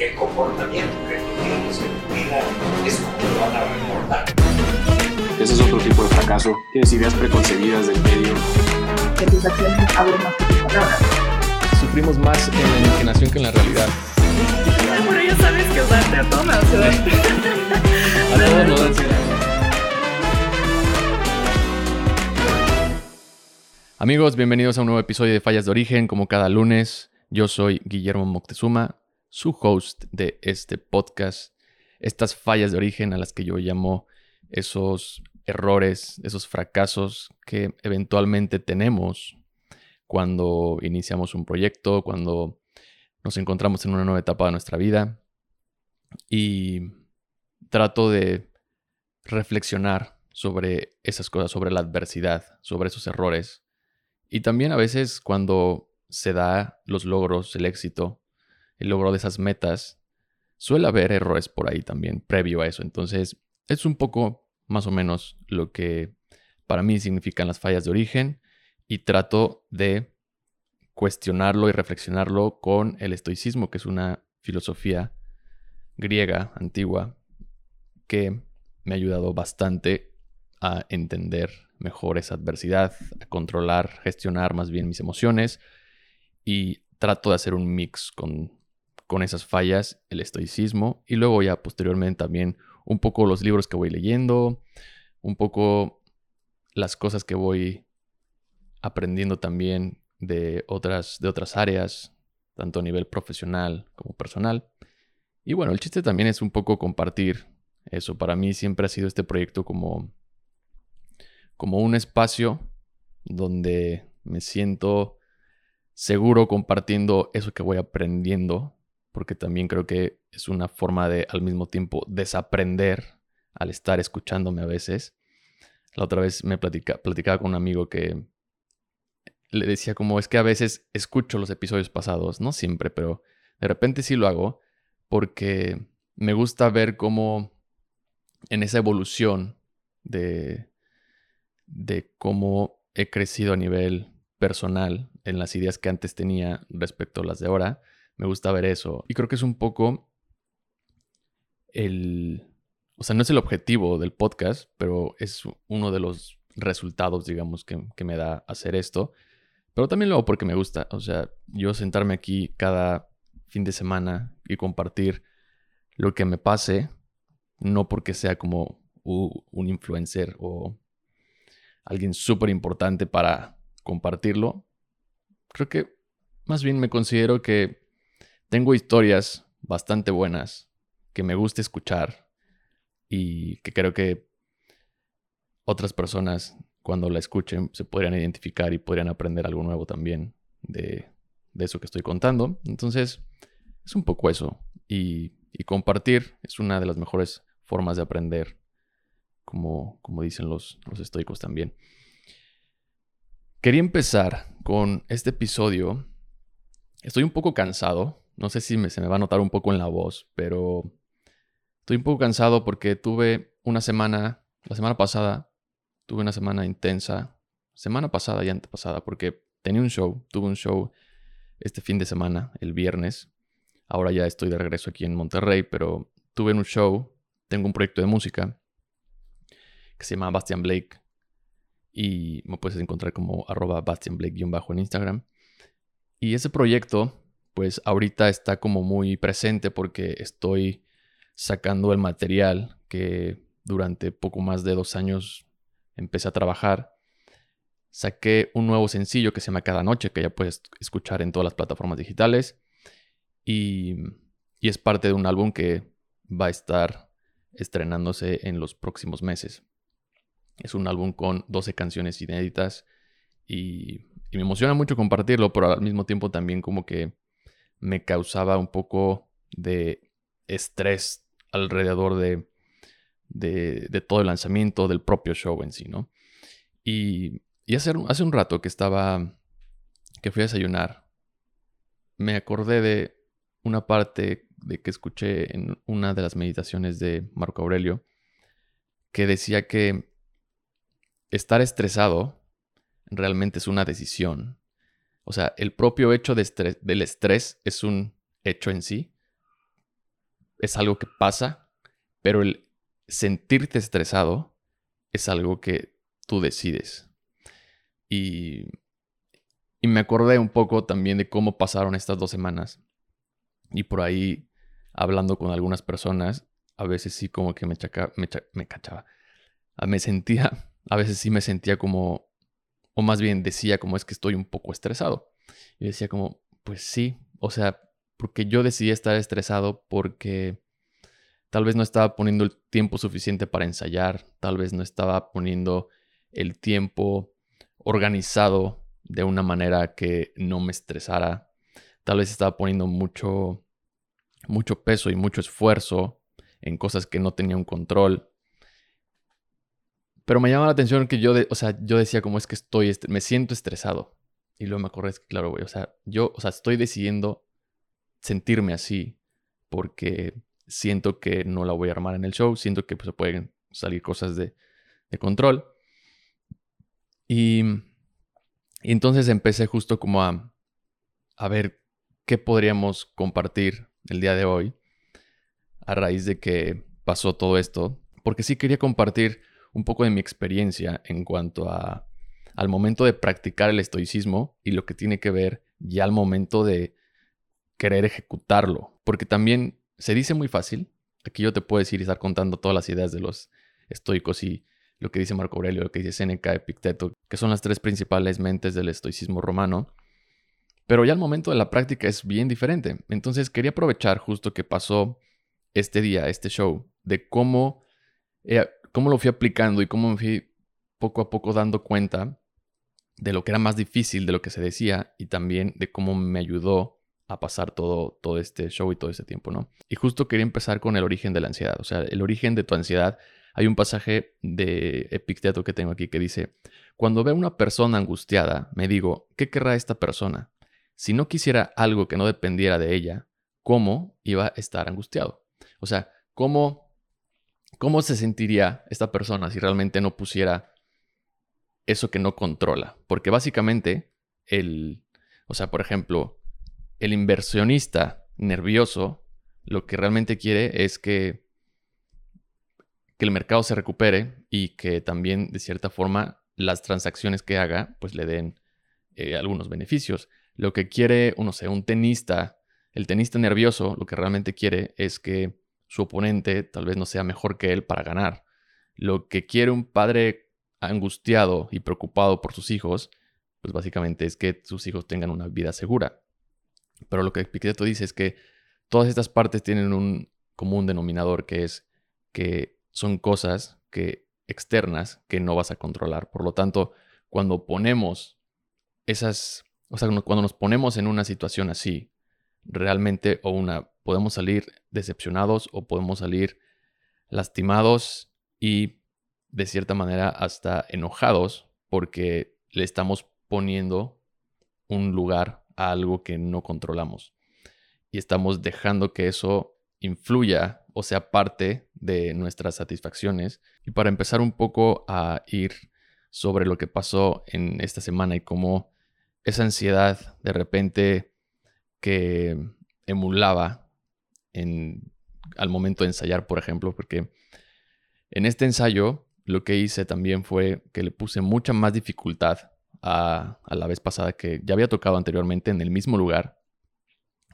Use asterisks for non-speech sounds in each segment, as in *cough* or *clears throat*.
el comportamiento que tú tienes en tu vida es como lo van a recordar. Ese es otro tipo de fracaso. Tienes ideas preconcebidas del medio. Que tus acciones hablen más que tus palabras. Sufrimos más en la imaginación que en la realidad. Pero ya sabes que usarte a sea. *laughs* A todos nos ansiedad. Amigos, bienvenidos a un nuevo episodio de Fallas de Origen. Como cada lunes, yo soy Guillermo Moctezuma, su host de este podcast. Estas fallas de origen a las que yo llamo esos errores, esos fracasos que eventualmente tenemos cuando iniciamos un proyecto, cuando nos encontramos en una nueva etapa de nuestra vida. Y trato de reflexionar sobre esas cosas, sobre la adversidad, sobre esos errores y también a veces cuando se da los logros, el éxito, el logro de esas metas, suele haber errores por ahí también previo a eso. Entonces, es un poco más o menos lo que para mí significan las fallas de origen y trato de cuestionarlo y reflexionarlo con el estoicismo, que es una filosofía griega antigua que me ha ayudado bastante a entender mejor esa adversidad, a controlar, gestionar más bien mis emociones y trato de hacer un mix con, con esas fallas, el estoicismo y luego ya posteriormente también un poco los libros que voy leyendo, un poco las cosas que voy aprendiendo también de otras, de otras áreas, tanto a nivel profesional como personal. Y bueno, el chiste también es un poco compartir eso. Para mí siempre ha sido este proyecto como como un espacio donde me siento seguro compartiendo eso que voy aprendiendo, porque también creo que es una forma de al mismo tiempo desaprender al estar escuchándome a veces. La otra vez me platicaba con un amigo que le decía como es que a veces escucho los episodios pasados, no siempre, pero de repente sí lo hago porque me gusta ver cómo en esa evolución de, de cómo he crecido a nivel personal en las ideas que antes tenía respecto a las de ahora. Me gusta ver eso. Y creo que es un poco el... O sea, no es el objetivo del podcast, pero es uno de los resultados, digamos, que, que me da hacer esto. Pero también lo hago porque me gusta. O sea, yo sentarme aquí cada fin de semana y compartir lo que me pase, no porque sea como un influencer o alguien súper importante para compartirlo. Creo que más bien me considero que tengo historias bastante buenas que me gusta escuchar y que creo que otras personas cuando la escuchen se podrían identificar y podrían aprender algo nuevo también de, eso que estoy contando. Entonces, es un poco eso. Y, compartir es una de las mejores formas de aprender como, como dicen los, los estoicos también. Quería empezar con este episodio. Estoy un poco cansado. No sé si se me va a notar un poco en la voz, pero estoy un poco cansado porque tuve una semana, la semana pasada, tuve una semana intensa. Semana pasada y antepasada, porque tenía un show, tuve un show este fin de semana, el viernes. Ahora ya estoy de regreso aquí en Monterrey, pero tuve un show, tengo un proyecto de música que se llama Bastian Blake. Y me puedes encontrar como arroba Bastian Blake-bajo en Instagram. Y ese proyecto, pues ahorita está como muy presente porque estoy sacando el material que durante poco más de dos años empecé a trabajar. Saqué un nuevo sencillo que se llama Cada Noche, que ya puedes escuchar en todas las plataformas digitales. Y, y es parte de un álbum que va a estar estrenándose en los próximos meses. Es un álbum con 12 canciones inéditas y, me emociona mucho compartirlo, pero al mismo tiempo también como que me causaba un poco de estrés alrededor de, de, todo el lanzamiento del propio show en sí, ¿no? Y, y hace, hace un rato que estaba, que fui a desayunar, me acordé de una parte de que escuché en una de las meditaciones de Marco Aurelio, que decía que estar estresado realmente es una decisión. O sea, el propio hecho del estrés es un hecho en sí, es algo que pasa, pero el sentirte estresado es algo que tú decides. Y, y me acordé un poco también de cómo pasaron estas dos semanas. Y por ahí, hablando con algunas personas, a veces sí como que me, me, me cachaba. Ah, me sentía, *laughs* a veces sí me sentía como, o más bien decía como es que estoy un poco estresado. Y decía como, pues sí, o sea, porque yo decidí estar estresado porque tal vez no estaba poniendo el tiempo suficiente para ensayar, tal vez no estaba poniendo el tiempo organizado de una manera que no me estresara, tal vez estaba poniendo mucho mucho peso y mucho esfuerzo en cosas que no tenía un control. Pero me llama la atención que yo, o sea, yo decía como es que estoy, me siento estresado. Y luego me acordé, que claro, güey, o sea, yo, o sea, estoy decidiendo sentirme así porque siento que no la voy a armar en el show, siento que pues, se pueden salir cosas de, control. Y, y, entonces empecé justo como a, a ver qué podríamos compartir el día de hoy a raíz de que pasó todo esto, porque sí quería compartir un poco de mi experiencia en cuanto a al momento de practicar el estoicismo y lo que tiene que ver ya al momento de querer ejecutarlo, porque también se dice muy fácil, aquí yo te puedo decir y estar contando todas las ideas de los estoicos y lo que dice Marco Aurelio, lo que dice Seneca, Epicteto, que son las tres principales mentes del estoicismo romano, pero ya al momento de la práctica es bien diferente. Entonces quería aprovechar justo que pasó este día, este show, de cómo, eh, cómo lo fui aplicando y cómo me fui poco a poco dando cuenta de lo que era más difícil de lo que se decía y también de cómo me ayudó a pasar todo, todo este show y todo este tiempo, ¿no? Y justo quería empezar con el origen de la ansiedad, o sea, el origen de tu ansiedad. Hay un pasaje de Epicteto que tengo aquí que dice, cuando veo a una persona angustiada, me digo, ¿qué querrá esta persona? si no quisiera algo que no dependiera de ella, ¿cómo iba a estar angustiado? O sea, ¿cómo, cómo se sentiría esta persona si realmente no pusiera eso que no controla? Porque básicamente el, o sea, por ejemplo, el inversionista nervioso lo que realmente quiere es que, que el mercado se recupere y que también de cierta forma las transacciones que haga pues le den eh, algunos beneficios. Lo que quiere, no sé, un tenista, el tenista nervioso, lo que realmente quiere es que su oponente tal vez no sea mejor que él para ganar. Lo que quiere un padre angustiado y preocupado por sus hijos, pues básicamente es que sus hijos tengan una vida segura. Pero lo que Epicteto dice es que todas estas partes tienen un común denominador que es que son cosas que externas que no vas a controlar. Por lo tanto, cuando ponemos esas o sea, cuando nos ponemos en una situación así, realmente o una podemos salir decepcionados o podemos salir lastimados y de cierta manera hasta enojados porque le estamos poniendo un lugar a algo que no controlamos y estamos dejando que eso influya o sea parte de nuestras satisfacciones. Y para empezar un poco a ir sobre lo que pasó en esta semana y cómo esa ansiedad de repente que emulaba al momento de ensayar, por ejemplo, porque en este ensayo lo que hice también fue que le puse mucha más dificultad a, la vez pasada que ya había tocado anteriormente en el mismo lugar,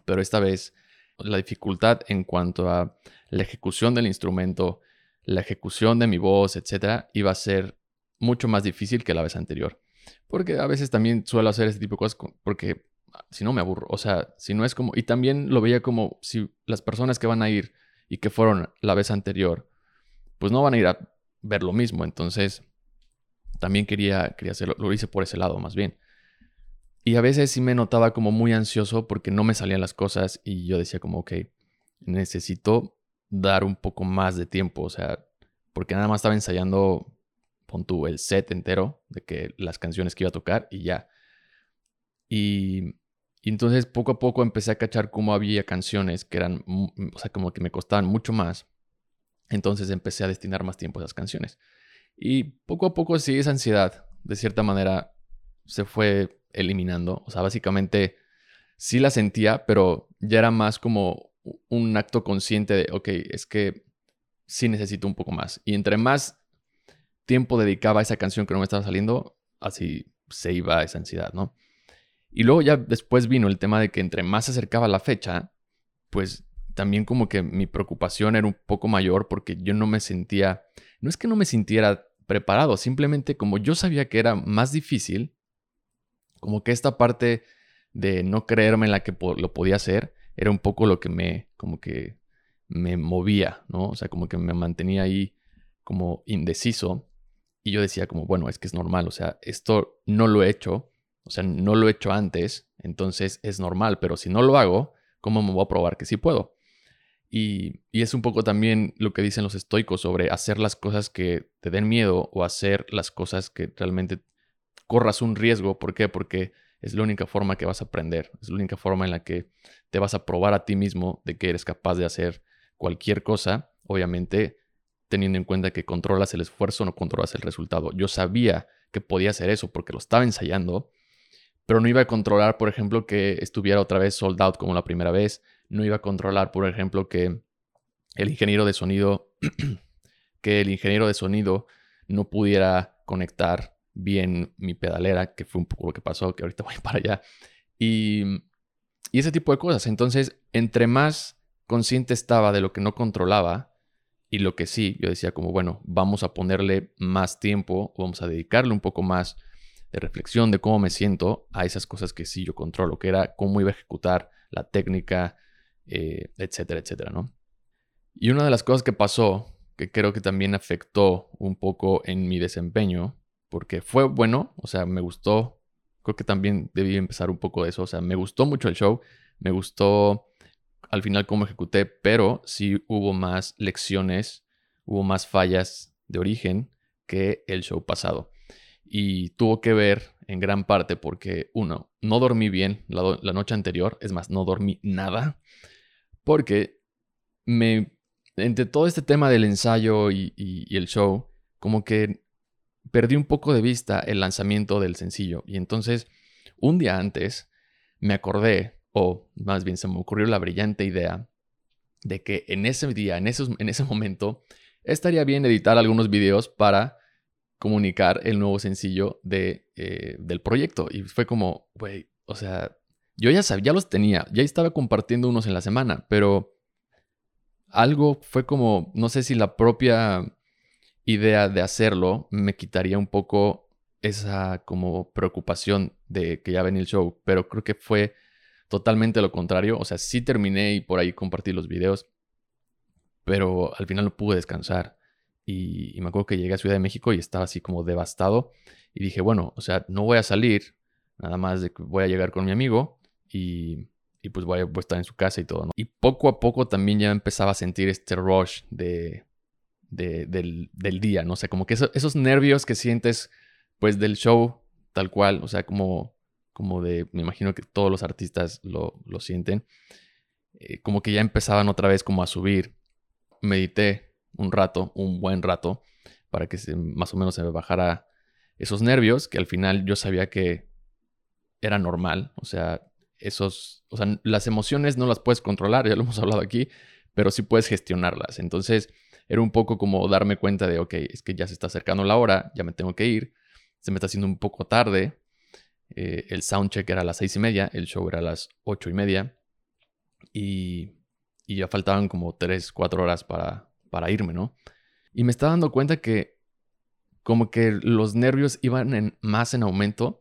pero esta vez la dificultad en cuanto a la ejecución del instrumento, la ejecución de mi voz, etcétera, iba a ser mucho más difícil que la vez anterior. Porque a veces también suelo hacer ese tipo de cosas porque si no me aburro. O sea, si no es como... Y también lo veía como si las personas que van a ir y que fueron la vez anterior, pues no van a ir a ver lo mismo. Entonces, también quería, quería hacerlo. Lo hice por ese lado más bien. Y a veces sí me notaba como muy ansioso porque no me salían las cosas y yo decía como, ok, necesito dar un poco más de tiempo. O sea, porque nada más estaba ensayando pon tú el set entero de que las canciones que iba a tocar y ya. Y, entonces poco a poco empecé a cachar cómo había canciones que eran, o sea, como que me costaban mucho más. Entonces empecé a destinar más tiempo a esas canciones. Y poco a poco sí, esa ansiedad, de cierta manera, se fue eliminando. O sea, básicamente sí la sentía, pero ya era más como un acto consciente de, ok, es que sí necesito un poco más. Y entre más tiempo dedicaba a esa canción que no me estaba saliendo, así se iba esa ansiedad, ¿no? Y luego ya después vino el tema de que entre más se acercaba la fecha, pues también como que mi preocupación era un poco mayor porque yo no me sentía, no es que no me sintiera preparado, simplemente como yo sabía que era más difícil, como que esta parte de no creerme en la que lo podía hacer, era un poco lo que me, como que me movía, ¿no? O sea, como que me mantenía ahí como indeciso. Y yo decía como, bueno, es que es normal, o sea, esto no lo he hecho, o sea, no lo he hecho antes, entonces es normal, pero si no lo hago, ¿cómo me voy a probar que sí puedo? Y, y, es un poco también lo que dicen los estoicos sobre hacer las cosas que te den miedo o hacer las cosas que realmente corras un riesgo. ¿Por qué? Porque es la única forma que vas a aprender, es la única forma en la que te vas a probar a ti mismo de que eres capaz de hacer cualquier cosa, obviamente teniendo en cuenta que controlas el esfuerzo, no controlas el resultado. Yo sabía que podía hacer eso porque lo estaba ensayando, pero no iba a controlar, por ejemplo, que estuviera otra vez sold out como la primera vez, no iba a controlar, por ejemplo, que el ingeniero de sonido, *clears throat* que el ingeniero de sonido no pudiera conectar bien mi pedalera, que fue un poco lo que pasó, que ahorita *laughs* voy para allá, y, y ese tipo de cosas. Entonces, entre más consciente estaba de lo que no controlaba y lo que sí, yo decía como, bueno, vamos a ponerle más tiempo, vamos a dedicarle un poco más de reflexión de cómo me siento a esas cosas que sí yo controlo, que era cómo iba a ejecutar la técnica, eh, etcétera, etcétera, ¿no? Y una de las cosas que pasó, que creo que también afectó un poco en mi desempeño, porque fue bueno, o sea, me gustó, creo que también debí empezar un poco de eso, o sea, me gustó mucho el show, me gustó al final cómo ejecuté, pero sí hubo más lecciones, hubo más fallas de origen que el show pasado. Y tuvo que ver en gran parte porque, uno, no dormí bien la, noche anterior, es más, no dormí nada, porque me, entre todo este tema del ensayo y, el show, como que perdí un poco de vista el lanzamiento del sencillo. Y entonces, un día antes, me acordé o más bien se me ocurrió la brillante idea de que en ese día, en, en ese momento, estaría bien editar algunos videos para comunicar el nuevo sencillo de, eh, del proyecto. Y fue como, güey, o sea, yo ya sabía, ya los tenía, ya estaba compartiendo unos en la semana, pero algo fue como, no sé si la propia idea de hacerlo me quitaría un poco esa como preocupación de que ya venía el show, pero creo que fue totalmente lo contrario. O sea, sí terminé y por ahí compartí los videos, pero al final no pude descansar. Y, me acuerdo que llegué a Ciudad de México y estaba así como devastado. Y dije, bueno, o sea, no voy a salir, nada más de que voy a llegar con mi amigo y, y pues voy a, estar en su casa y todo. ¿no? Y poco a poco también ya empezaba a sentir este rush de, del, del, día, ¿no? O sea, como que esos nervios que sientes pues del show tal cual, o sea, como como de, me imagino que todos los artistas lo, sienten, eh, como que ya empezaban otra vez como a subir. Medité un rato, un buen rato, para que más o menos se me bajara esos nervios, que al final yo sabía que era normal, o sea, esos, o sea, las emociones no las puedes controlar, ya lo hemos hablado aquí, pero sí puedes gestionarlas. Entonces, era un poco como darme cuenta de, ok, es que ya se está acercando la hora, ya me tengo que ir, se me está haciendo un poco tarde, eh, el soundcheck era a las seis y media, el show era a las ocho y media. Y, ya faltaban como tres, cuatro horas para, para irme, ¿no? Y me estaba dando cuenta que como que los nervios iban más en aumento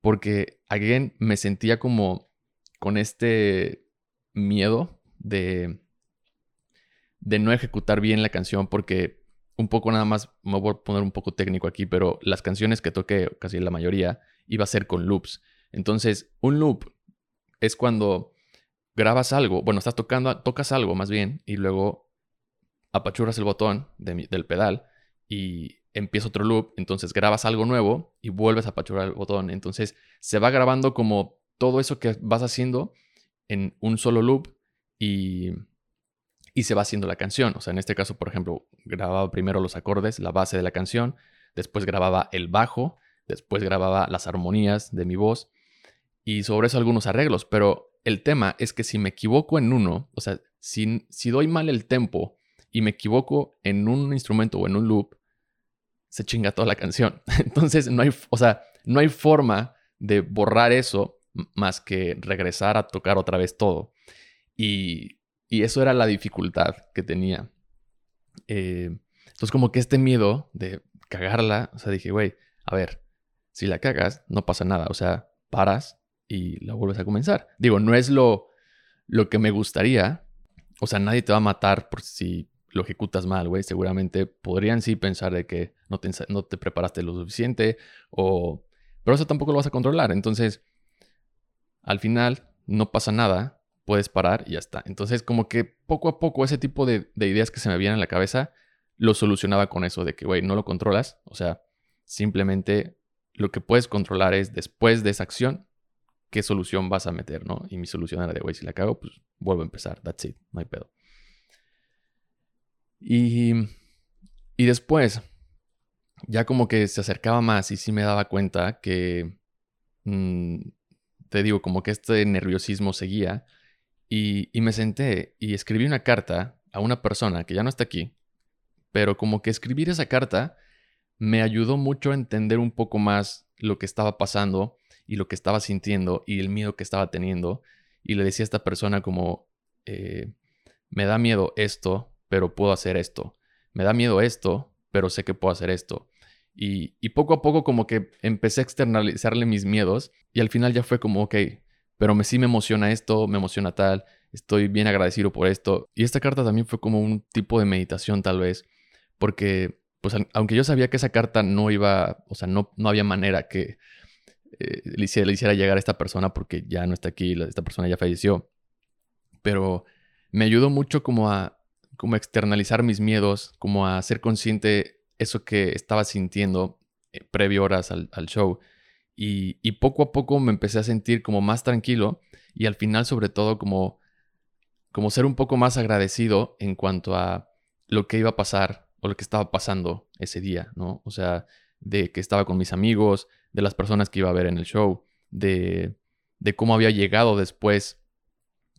porque, again, me sentía como con este miedo de, de no ejecutar bien la canción porque un poco nada más, me voy a poner un poco técnico aquí, pero las canciones que toqué, casi la mayoría, iba a ser con loops. Entonces, un loop es cuando grabas algo, bueno, estás tocando, tocas algo más bien, y luego apachurras el botón del pedal y empieza otro loop, entonces grabas algo nuevo y vuelves a apachurrar el botón. Entonces, se va grabando como todo eso que vas haciendo en un solo loop y, y se va haciendo la canción. O sea, en este caso, por ejemplo, grababa primero los acordes, la base de la canción, después grababa el bajo, Después grababa las armonías de mi voz y sobre eso algunos arreglos, pero el tema es que si me equivoco en uno, o sea, si, si doy mal el tempo y me equivoco en un instrumento o en un loop, se chinga toda la canción. *laughs* Entonces, no hay, o sea, no hay forma de borrar eso más que regresar a tocar otra vez todo. Y, eso era la dificultad que tenía. Eh, entonces, como que este miedo de cagarla, o sea, dije, güey, a ver, si la cagas, no pasa nada. O sea, paras y la vuelves a comenzar. Digo, no es lo, lo que me gustaría. O sea, nadie te va a matar por si lo ejecutas mal, güey. Seguramente podrían sí pensar de que no te, no te preparaste lo suficiente o... Pero eso tampoco lo vas a controlar. Entonces, al final, no pasa nada. Puedes parar y ya está. Entonces, como que poco a poco ese tipo de, de ideas que se me vienen a la cabeza, lo solucionaba con eso de que, güey, no lo controlas. O sea, simplemente lo que puedes controlar es después de esa acción, qué solución vas a meter, ¿no? Y mi solución era de, güey, si la cago, pues vuelvo a empezar. That's it. No hay pedo. Y, y después, ya como que se acercaba más y sí me daba cuenta que, mm, te digo, como que este nerviosismo seguía. Y, y me senté y escribí una carta a una persona que ya no está aquí, pero como que escribir esa carta me ayudó mucho a entender un poco más lo que estaba pasando y lo que estaba sintiendo y el miedo que estaba teniendo. Y le decía a esta persona como, eh, me da miedo esto, pero puedo hacer esto. Me da miedo esto, pero sé que puedo hacer esto. Y, poco a poco como que empecé a externalizarle mis miedos y al final ya fue como, ok, pero me, sí me emociona esto, me emociona tal, estoy bien agradecido por esto. Y esta carta también fue como un tipo de meditación tal vez, porque pues aunque yo sabía que esa carta no iba, o sea, no, no había manera que eh, le, hiciera, le, hiciera, llegar a esta persona porque ya no está aquí, esta persona ya falleció, pero me ayudó mucho como a como externalizar mis miedos, como a ser consciente eso que estaba sintiendo eh, previo horas al, show. Y, y, poco a poco me empecé a sentir como más tranquilo y al final sobre todo como, como ser un poco más agradecido en cuanto a lo que iba a pasar o lo que estaba pasando ese día, ¿no? O sea, de que estaba con mis amigos, de las personas que iba a ver en el show, de, de cómo había llegado después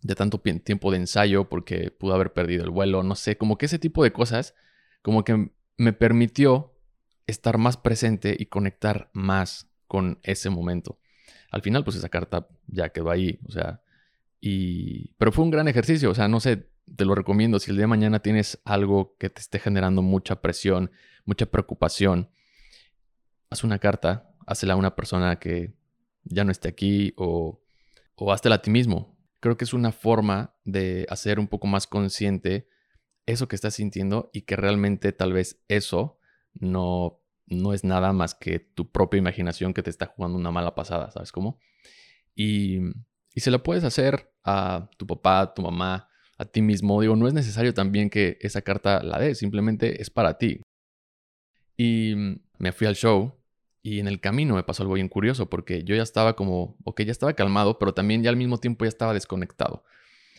de tanto tiempo de ensayo porque pudo haber perdido el vuelo, no sé, como que ese tipo de cosas, como que me permitió estar más presente y conectar más con ese momento. Al final, pues esa carta ya quedó ahí, o sea, y... Pero fue un gran ejercicio, o sea, no sé, te lo recomiendo, si el día de mañana tienes algo que te esté generando mucha presión, mucha preocupación, haz una carta, hazla a una persona que ya no esté aquí o, o hazla a ti mismo, creo que es una forma de hacer un poco más consciente eso que estás sintiendo y que realmente tal vez eso no, no es nada más que tu propia imaginación que te está jugando una mala pasada, ¿sabes cómo? Y, y se lo puedes hacer a tu papá, a tu mamá, a ti mismo. Digo, no es necesario también que esa carta la des, simplemente es para ti. Y me fui al show y en el camino me pasó algo bien curioso porque yo ya estaba como, ok, ya estaba calmado, pero también ya al mismo tiempo ya estaba desconectado.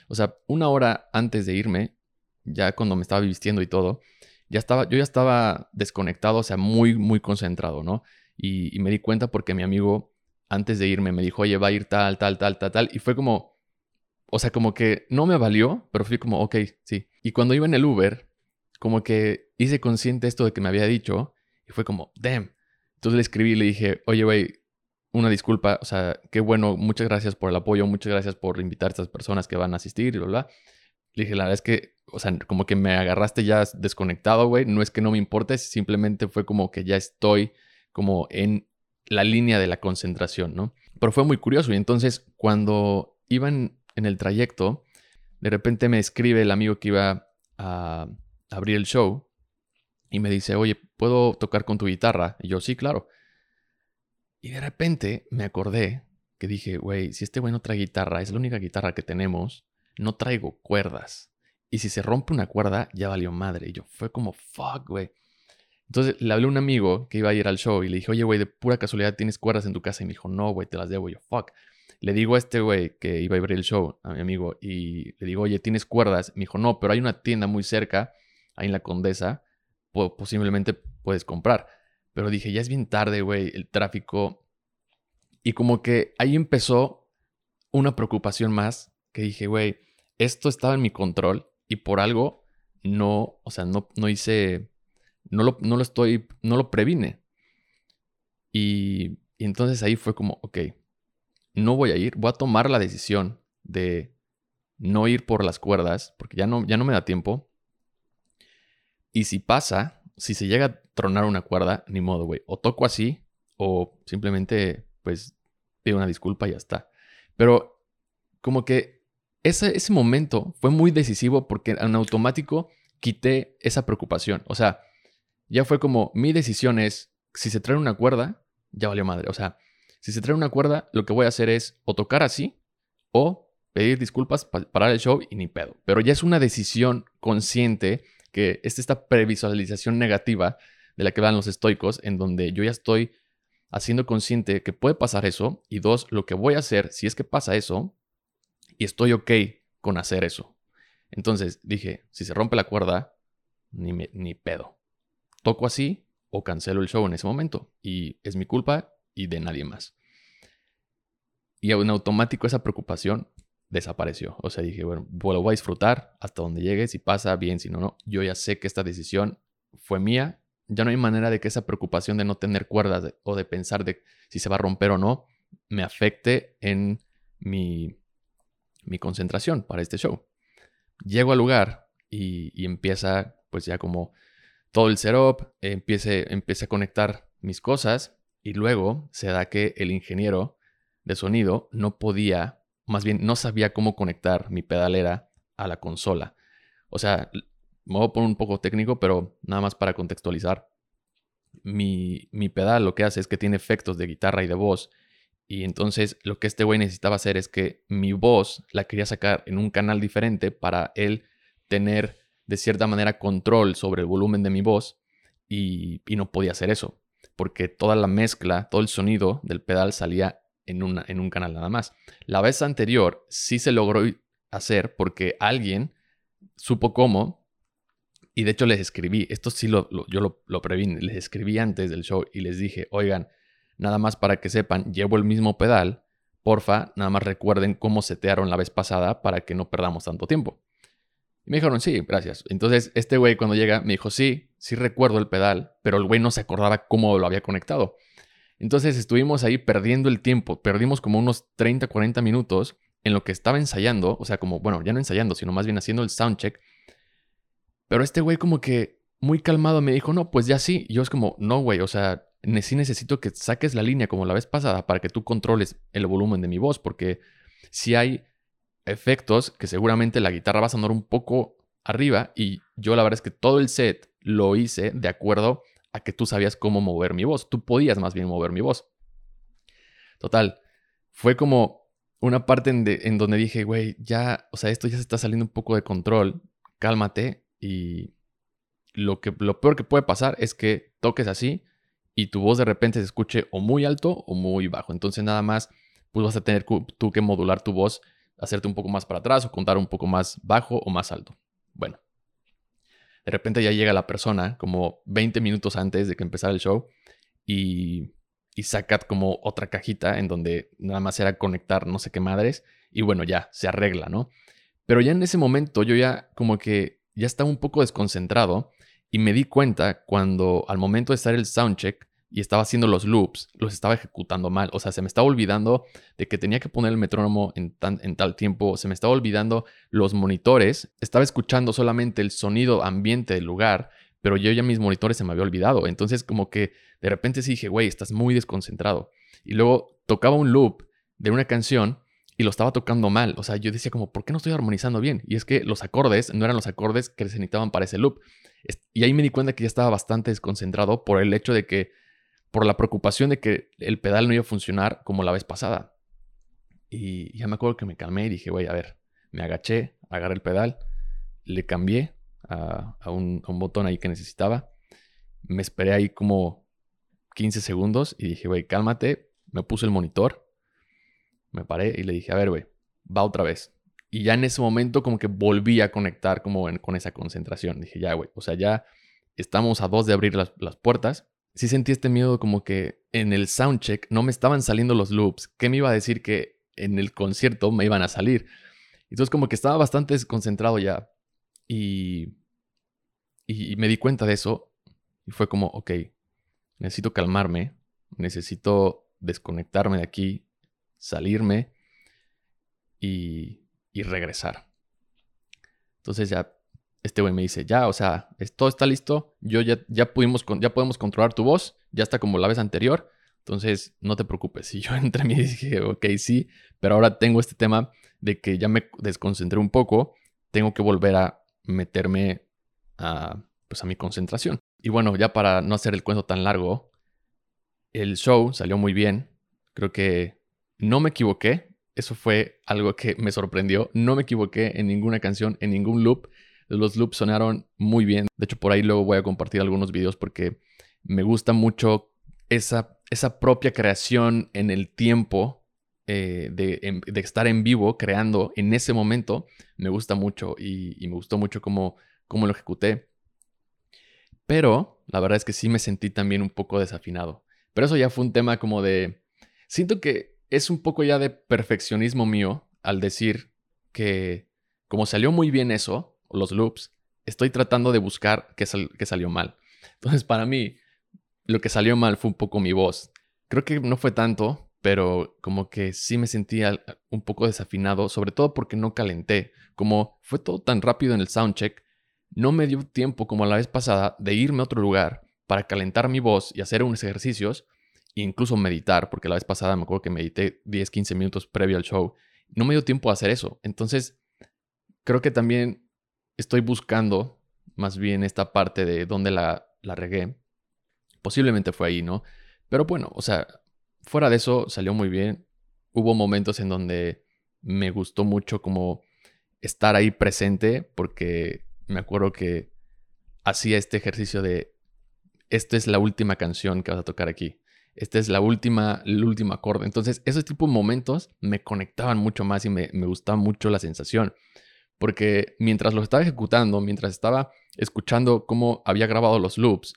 O sea, una hora antes de irme, ya cuando me estaba vistiendo y todo, ya estaba, yo ya estaba desconectado, o sea, muy, muy concentrado, ¿no? Y, y me di cuenta porque mi amigo, antes de irme, me dijo, oye, va a ir tal, tal, tal, tal, tal. Y fue como, o sea, como que no me valió, pero fui como, ok, sí. Y cuando iba en el Uber, como que hice consciente esto de que me había dicho y fue como, damn entonces le escribí y le dije, oye, güey, una disculpa, o sea, qué bueno, muchas gracias por el apoyo, muchas gracias por invitar a estas personas que van a asistir y bla, bla. Le dije, la verdad es que, o sea, como que me agarraste ya desconectado, güey. No es que no me importe, simplemente fue como que ya estoy como en la línea de la concentración, ¿no? Pero fue muy curioso y entonces cuando iban en el trayecto, de repente me escribe el amigo que iba a abrir el show y me dice, oye, ¿puedo tocar con tu guitarra? Y yo, sí, claro. Y de repente me acordé que dije, güey, si este güey no trae guitarra, es la única guitarra que tenemos, no traigo cuerdas. Y si se rompe una cuerda, ya valió madre. Y yo, fue como, fuck, güey. Entonces le hablé a un amigo que iba a ir al show y le dije, oye, güey, de pura casualidad tienes cuerdas en tu casa. Y me dijo, no, güey, te las debo. Y yo, fuck. Le digo a este güey que iba a abrir el show, a mi amigo, y le digo, oye, ¿tienes cuerdas? Me dijo, no, pero hay una tienda muy cerca, ahí en la Condesa, posiblemente puedes comprar. Pero dije, ya es bien tarde, güey, el tráfico. Y como que ahí empezó una preocupación más que dije, güey, esto estaba en mi control y por algo no, o sea, no, no hice, no lo, no lo estoy, no lo previne. Y, entonces ahí fue como, ok, no voy a ir, voy a tomar la decisión de no ir por las cuerdas, porque ya no, ya no me da tiempo. Y si pasa, si se llega a tronar una cuerda, ni modo, güey. O toco así, o simplemente, pues, pido una disculpa y ya está. Pero como que ese, ese momento fue muy decisivo porque en automático quité esa preocupación. O sea, ya fue como, mi decisión es, si se trae una cuerda, ya valió madre. O sea, si se trae una cuerda, lo que voy a hacer es o tocar así o pedir disculpas, parar el show y ni pedo. Pero ya es una decisión consciente que es esta previsualización negativa de la que van los estoicos, en donde yo ya estoy haciendo consciente que puede pasar eso. Y dos, lo que voy a hacer si es que pasa eso y estoy ok con hacer eso. Entonces dije, si se rompe la cuerda, ni, ni pedo. Toco así o cancelo el show en ese momento. Y es mi culpa y de nadie más. Y en automático esa preocupación desapareció. O sea, dije, bueno, lo voy a disfrutar hasta donde llegue, si pasa bien, si no, no. Yo ya sé que esta decisión fue mía. Ya no hay manera de que esa preocupación de no tener cuerdas o de pensar de si se va a romper o no me afecte en mi, mi concentración para este show. Llego al lugar y, empieza pues ya como todo el setup, empiece, empiece a conectar mis cosas y luego se da que el ingeniero de sonido no podía más bien no sabía cómo conectar mi pedalera a la consola. O sea, me voy a poner un poco técnico, pero nada más para contextualizar. Mi, mi pedal lo que hace es que tiene efectos de guitarra y de voz. Y entonces lo que este güey necesitaba hacer es que mi voz la quería sacar en un canal diferente para él tener de cierta manera control sobre el volumen de mi voz. Y, y no podía hacer eso. Porque toda la mezcla, todo el sonido del pedal salía en, en un canal nada más. La vez anterior sí se logró hacer porque alguien supo cómo y de hecho les escribí, esto sí lo, yo lo, lo previne, les escribí antes del show y les dije, oigan, nada más para que sepan, llevo el mismo pedal, porfa, nada más recuerden cómo setearon la vez pasada para que no perdamos tanto tiempo. Y me dijeron, sí, gracias. Entonces este güey cuando llega me dijo, sí, sí recuerdo el pedal, pero el güey no se acordaba cómo lo había conectado. Entonces estuvimos ahí perdiendo el tiempo, perdimos como unos 30, 40 minutos en lo que estaba ensayando, o sea, como, bueno, ya no ensayando, sino más bien haciendo el soundcheck. Pero este güey como que muy calmado me dijo, no, pues ya sí. Y yo es como, no, güey, o sea, sí necesito que saques la línea como la vez pasada para que tú controles el volumen de mi voz, porque si hay efectos que seguramente la guitarra va a sonar un poco arriba y yo la verdad es que todo el set lo hice de acuerdo a que tú sabías cómo mover mi voz. Tú podías más bien mover mi voz. Total, fue como una parte en, donde dije, güey, ya, o sea, esto ya se está saliendo un poco de control, cálmate y lo, que, lo peor que puede pasar es que toques así y tu voz de repente se escuche o muy alto o muy bajo. Entonces nada más, pues vas a tener tú que modular tu voz, hacerte un poco más para atrás o contar un poco más bajo o más alto. Bueno, de repente ya llega la persona como 20 minutos antes de que empezara el show y, y saca como otra cajita en donde nada más era conectar no sé qué madres y bueno, ya se arregla, ¿no? Pero ya en ese momento yo ya como que ya estaba un poco desconcentrado y me di cuenta cuando al momento de estar el soundcheck y estaba haciendo los loops, los estaba ejecutando mal. O sea, se me estaba olvidando de que tenía que poner el metrónomo en, en tal tiempo, se me estaba olvidando los monitores, estaba escuchando solamente el sonido ambiente del lugar, pero yo ya mis monitores se me había olvidado. Entonces como que de repente sí dije, güey, estás muy desconcentrado. Y luego tocaba un loop de una canción y lo estaba tocando mal. O sea, yo decía como, ¿por qué no estoy armonizando bien? Y es que los acordes no eran los acordes que se necesitaban para ese loop. Y ahí me di cuenta que ya estaba bastante desconcentrado por el hecho de que por la preocupación de que el pedal no iba a funcionar como la vez pasada. Y ya me acuerdo que me calmé y dije, güey, a ver, me agaché, agarré el pedal, le cambié a, un, botón ahí que necesitaba, me esperé ahí como 15 segundos y dije, güey, cálmate, me puse el monitor, me paré y le dije, a ver, güey, va otra vez. Y ya en ese momento como que volví a conectar como con esa concentración. Dije, ya, güey, o sea, ya estamos a dos de abrir las, las puertas sí sentí este miedo como que en el soundcheck no me estaban saliendo los loops. ¿Qué me iba a decir que en el concierto me iban a salir. Entonces como que estaba bastante desconcentrado ya y, y me di cuenta de eso y fue como, ok, necesito calmarme, necesito desconectarme de aquí, salirme y, y regresar. Entonces ya este güey me dice, ya, o sea, todo está listo, yo ya, ya, pudimos, ya podemos controlar tu voz, ya está como la vez anterior, entonces no te preocupes. Y yo *laughs* entre mí dije, ok, sí, pero ahora tengo este tema de que ya me desconcentré un poco, tengo que volver a meterme a, pues a mi concentración. Y bueno, ya para no hacer el cuento tan largo, el show salió muy bien, creo que no me equivoqué, eso fue algo que me sorprendió, no me equivoqué en ninguna canción, en ningún loop los loops sonaron muy bien. De hecho, por ahí luego voy a compartir algunos videos porque me gusta mucho esa, esa propia creación en el tiempo eh, de, estar en vivo creando en ese momento. Me gusta mucho y, me gustó mucho cómo, cómo lo ejecuté. Pero la verdad es que sí me sentí también un poco desafinado. Pero eso ya fue un tema como de... Siento que es un poco ya de perfeccionismo mío al decir que como salió muy bien eso, los loops, estoy tratando de buscar qué, salió mal. Entonces, para mí, lo que salió mal fue un poco mi voz. Creo que no fue tanto, pero como que sí me sentía un poco desafinado, sobre todo porque no calenté. Como fue todo tan rápido en el soundcheck, no me dio tiempo como la vez pasada de irme a otro lugar para calentar mi voz y hacer unos ejercicios e incluso meditar, porque la vez pasada me acuerdo que medité 10, 15 minutos previo al show. No me dio tiempo a hacer eso. Entonces, creo que también estoy buscando más bien esta parte de dónde la, la regué. Posiblemente fue ahí, ¿no? Pero bueno, o sea, fuera de eso salió muy bien. Hubo momentos en donde me gustó mucho como estar ahí presente porque me acuerdo que hacía este ejercicio de esta es la última canción que vas a tocar aquí. Esta es la última, el último acorde. Entonces, esos tipos de momentos me conectaban mucho más y me, me gustaba mucho la sensación porque mientras lo estaba ejecutando, mientras estaba escuchando cómo había grabado los loops,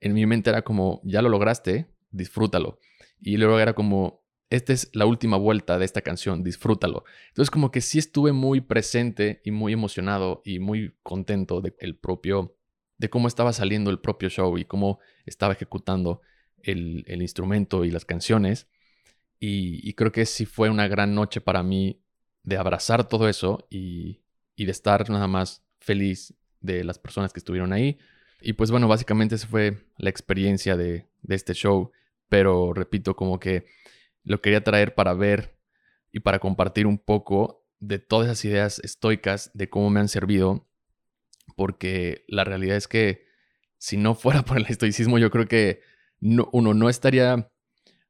en mi mente era como, ya lo lograste, disfrútalo. Y luego era como, esta es la última vuelta de esta canción, disfrútalo. Entonces como que sí estuve muy presente y muy emocionado y muy contento de el propio, de cómo estaba saliendo el propio show y cómo estaba ejecutando el, instrumento y las canciones. Y, y, creo que sí fue una gran noche para mí de abrazar todo eso y, y de estar nada más feliz de las personas que estuvieron ahí. Y pues bueno, básicamente esa fue la experiencia de, este show, pero repito, como que lo quería traer para ver y para compartir un poco de todas esas ideas estoicas, de cómo me han servido, porque la realidad es que si no fuera *laughs* por el estoicismo, yo creo que no, uno no estaría,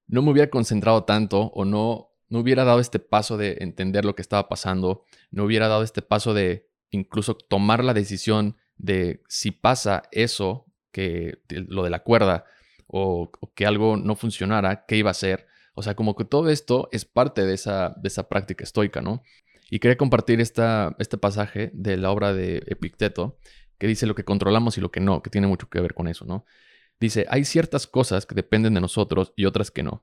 no me hubiera concentrado tanto o no no hubiera dado este paso de entender lo que estaba pasando, no hubiera dado este paso de incluso tomar la decisión de si pasa eso, que lo de la cuerda, o, que algo no funcionara, qué iba a hacer. O sea, como que todo esto es parte de esa, de esa práctica estoica, ¿no? Y quería compartir esta, este pasaje de la obra de Epicteto, que dice lo que controlamos y lo que no, que tiene mucho que ver con eso, ¿no? Dice, hay ciertas cosas que dependen de nosotros y otras que no.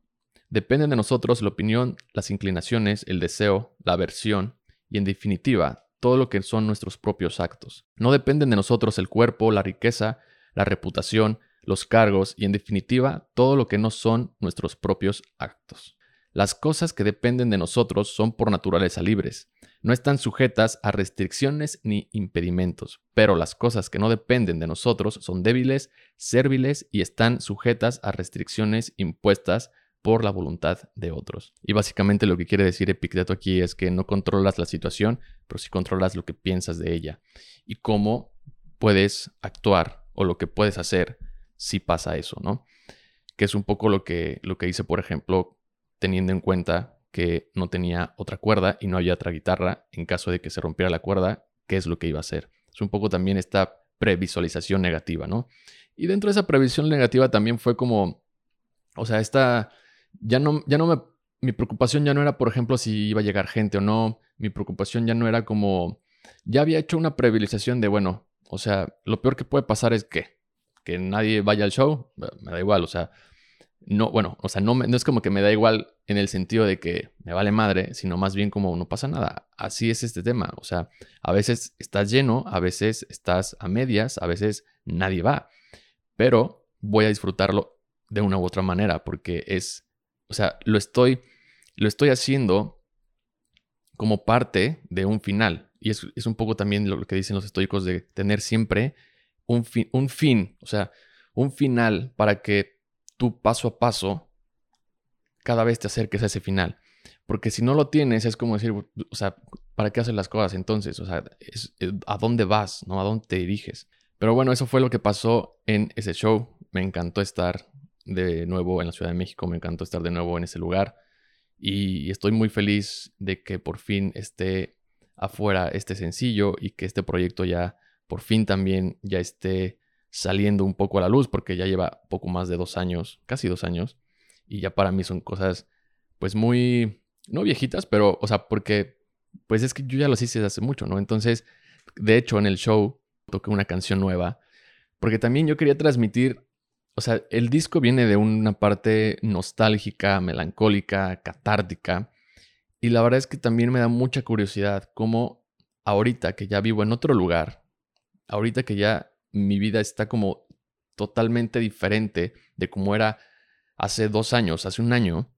Dependen de nosotros la opinión, las inclinaciones, el deseo, la aversión y en definitiva todo lo que son nuestros propios actos. No dependen de nosotros el cuerpo, la riqueza, la reputación, los cargos y en definitiva todo lo que no son nuestros propios actos. Las cosas que dependen de nosotros son por naturaleza libres, no están sujetas a restricciones ni impedimentos, pero las cosas que no dependen de nosotros son débiles, sérviles y están sujetas a restricciones impuestas por la voluntad de otros. Y básicamente lo que quiere decir Epicteto aquí es que no controlas la situación, pero sí controlas lo que piensas de ella y cómo puedes actuar o lo que puedes hacer si pasa eso, ¿no? Que es un poco lo que, lo que hice, por ejemplo, teniendo en cuenta que no tenía otra cuerda y no había otra guitarra en caso de que se rompiera la cuerda, ¿qué es lo que iba a hacer? Es un poco también esta previsualización negativa, ¿no? Y dentro de esa previsión negativa también fue como, o sea, esta ya no, ya no me, mi preocupación ya no era, por ejemplo, si iba a llegar gente o no, mi preocupación ya no era como, ya había hecho una previsualización de, bueno, o sea, lo peor que puede pasar es que, que nadie vaya al show, me da igual, o sea, no, bueno, o sea, no, no es como que me da igual en el sentido de que me vale madre, sino más bien como no pasa nada. Así es este tema. O sea, a veces estás lleno, a veces estás a medias, a veces nadie va. Pero voy a disfrutarlo de una u otra manera porque es, o sea, lo estoy, lo estoy haciendo como parte de un final. Y es, es un poco también lo que dicen los estoicos de tener siempre un fin, un fin, o sea, un final para que tú paso a paso cada vez te acerques a ese final. Porque si no lo tienes, es como decir, o sea, ¿para qué haces las cosas entonces? O sea, ¿a dónde vas? ¿No? ¿A dónde te diriges? Pero bueno, eso fue lo que pasó en ese show. Me encantó estar de nuevo en la Ciudad de México, me encantó estar de nuevo en ese lugar. Y estoy muy feliz de que por fin esté afuera este sencillo y que este proyecto ya por fin también ya esté saliendo un poco a la luz porque ya lleva poco más de dos años, casi dos años. Y ya para mí son cosas pues muy, no viejitas, pero, o sea, porque pues es que yo ya los hice desde hace mucho, ¿no? Entonces, de hecho, en el show toqué una canción nueva porque también yo quería transmitir o sea, el disco viene de una parte nostálgica, melancólica, catártica. Y la verdad es que también me da mucha curiosidad cómo ahorita que ya vivo en otro lugar, ahorita que ya mi vida está como totalmente diferente de cómo era hace dos años, hace un año,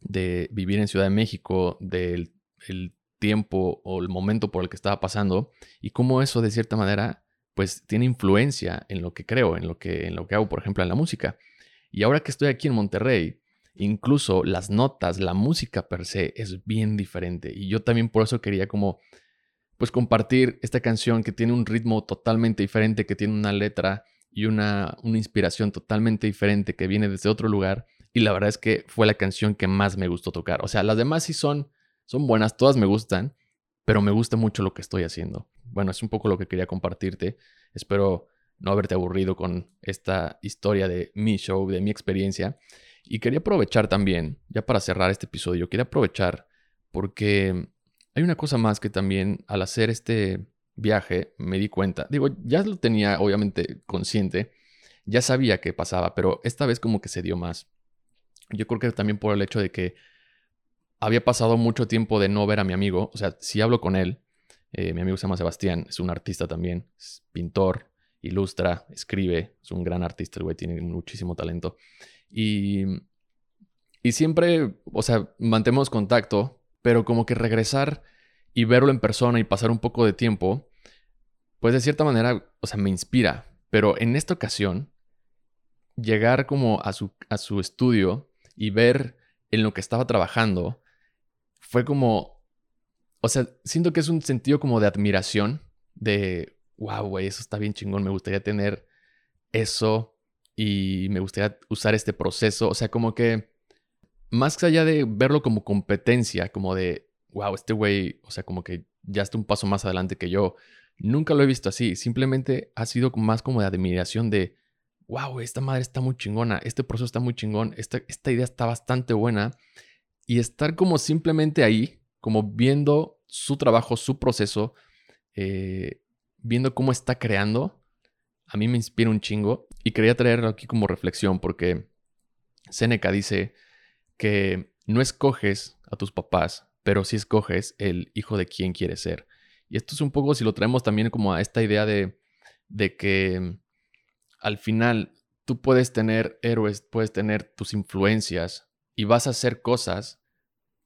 de vivir en Ciudad de México, del el tiempo o el momento por el que estaba pasando, y cómo eso de cierta manera pues tiene influencia en lo que creo, en lo que, en lo que hago, por ejemplo, en la música. Y ahora que estoy aquí en Monterrey, incluso las notas, la música per se es bien diferente. Y yo también por eso quería como, pues compartir esta canción que tiene un ritmo totalmente diferente, que tiene una letra y una, una inspiración totalmente diferente, que viene desde otro lugar. Y la verdad es que fue la canción que más me gustó tocar. O sea, las demás sí son, son buenas, todas me gustan, pero me gusta mucho lo que estoy haciendo. Bueno, es un poco lo que quería compartirte. Espero no haberte aburrido con esta historia de mi show, de mi experiencia. Y quería aprovechar también, ya para cerrar este episodio, quería aprovechar porque hay una cosa más que también al hacer este viaje me di cuenta. Digo, ya lo tenía obviamente consciente, ya sabía que pasaba, pero esta vez como que se dio más. Yo creo que también por el hecho de que había pasado mucho tiempo de no ver a mi amigo. O sea, si hablo con él, eh, mi amigo se llama Sebastián, es un artista también, es pintor, ilustra, escribe, es un gran artista, el güey tiene muchísimo talento. Y, y siempre, o sea, mantenemos contacto, pero como que regresar y verlo en persona y pasar un poco de tiempo, pues de cierta manera, o sea, me inspira. Pero en esta ocasión, llegar como a su, a su estudio y ver en lo que estaba trabajando, fue como, o sea, siento que es un sentido como de admiración, de, wow, güey, eso está bien chingón, me gustaría tener eso y me gustaría usar este proceso, o sea, como que, más allá de verlo como competencia, como de, wow, este güey, o sea, como que ya está un paso más adelante que yo, nunca lo he visto así, simplemente ha sido más como de admiración de, wow, esta madre está muy chingona, este proceso está muy chingón, esta, esta idea está bastante buena y estar como simplemente ahí, como viendo su trabajo, su proceso, eh, viendo cómo está creando, a mí me inspira un chingo y quería traerlo aquí como reflexión porque Seneca dice que no escoges a tus papás, pero sí escoges el hijo de quien quieres ser. Y esto es un poco si lo traemos también como a esta idea de, de que al final tú puedes tener héroes, puedes tener tus influencias y vas a hacer cosas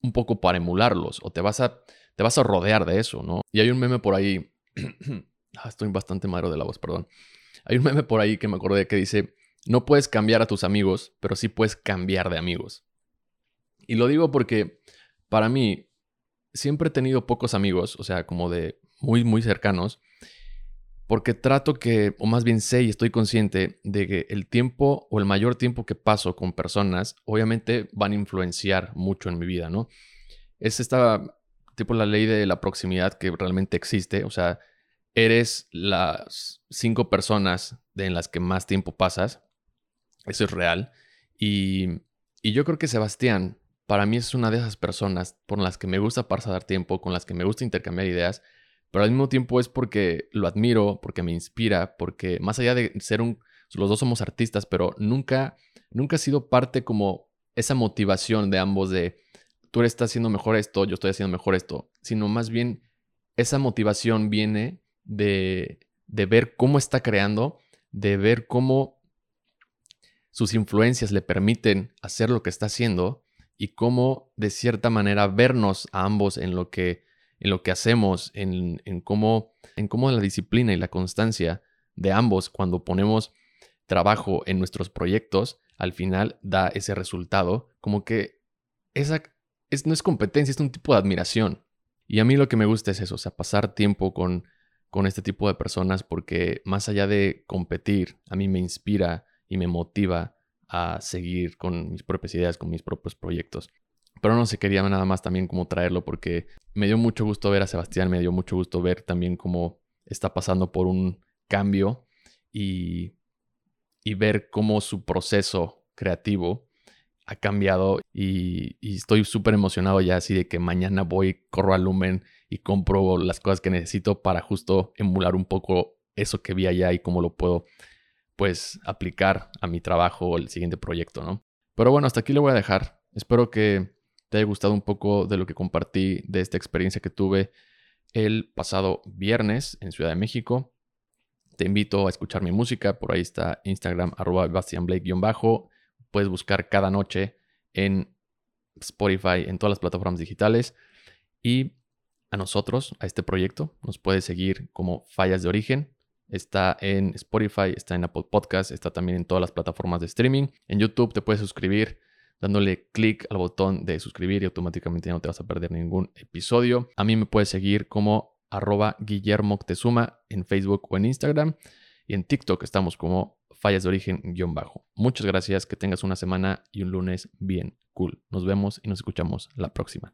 un poco para emularlos o te vas a, te vas a rodear de eso, ¿no? Y hay un meme por ahí, *clears throat* ah, estoy bastante madro de la voz, perdón. Hay un meme por ahí que me acordé que dice, no puedes cambiar a tus amigos, pero sí puedes cambiar de amigos. Y lo digo porque para mí siempre he tenido pocos amigos, o sea, como de muy, muy cercanos, porque trato que, o más bien sé y estoy consciente de que el tiempo o el mayor tiempo que paso con personas, obviamente van a influenciar mucho en mi vida, ¿no? Es esta, tipo, la ley de la proximidad que realmente existe, o sea, eres las cinco personas en las que más tiempo pasas, eso es real, y, y yo creo que Sebastián, para mí es una de esas personas por las que me gusta pasar tiempo, con las que me gusta intercambiar ideas, pero al mismo tiempo es porque lo admiro, porque me inspira, porque más allá de ser un, los dos somos artistas, pero nunca, nunca ha sido parte como esa motivación de ambos de tú estás haciendo mejor esto, yo estoy haciendo mejor esto, sino más bien esa motivación viene de, de ver cómo está creando, de ver cómo sus influencias le permiten hacer lo que está haciendo y cómo de cierta manera vernos a ambos en lo que, en lo que hacemos, en, cómo, en cómo la disciplina y la constancia de ambos cuando ponemos trabajo en nuestros proyectos, al final da ese resultado, como que esa es, no es competencia, es un tipo de admiración. Y a mí lo que me gusta es eso, o sea, pasar tiempo con, con este tipo de personas porque más allá de competir, a mí me inspira y me motiva a seguir con mis propias ideas, con mis propios proyectos. Pero no se quería nada más también como traerlo porque me dio mucho gusto ver a Sebastián, me dio mucho gusto ver también cómo está pasando por un cambio y, y ver cómo su proceso creativo ha cambiado y, estoy súper emocionado ya así de que mañana voy, corro al Lumen y compro las cosas que necesito para justo emular un poco eso que vi allá y cómo lo puedo pues aplicar a mi trabajo o el siguiente proyecto, ¿no? Pero bueno, hasta aquí lo voy a dejar. Espero que te haya gustado un poco de lo que compartí de esta experiencia que tuve el pasado viernes en Ciudad de México. Te invito a escuchar mi música, por ahí está Instagram arroba bastianblake-bajo puedes buscar cada noche en Spotify, en todas las plataformas digitales. Y a nosotros, a este proyecto, nos puedes seguir como Fallas de Origen. Está en Spotify, está en Apple Podcast, está también en todas las plataformas de streaming. En YouTube te puedes suscribir dándole clic al botón de suscribir y automáticamente ya no te vas a perder ningún episodio. A mí me puedes seguir como arroba Guillermo en Facebook o en Instagram. Y en TikTok estamos como fallas de origen guion bajo. Muchas gracias, que tengas una semana y un lunes bien cool. Nos vemos y nos escuchamos la próxima.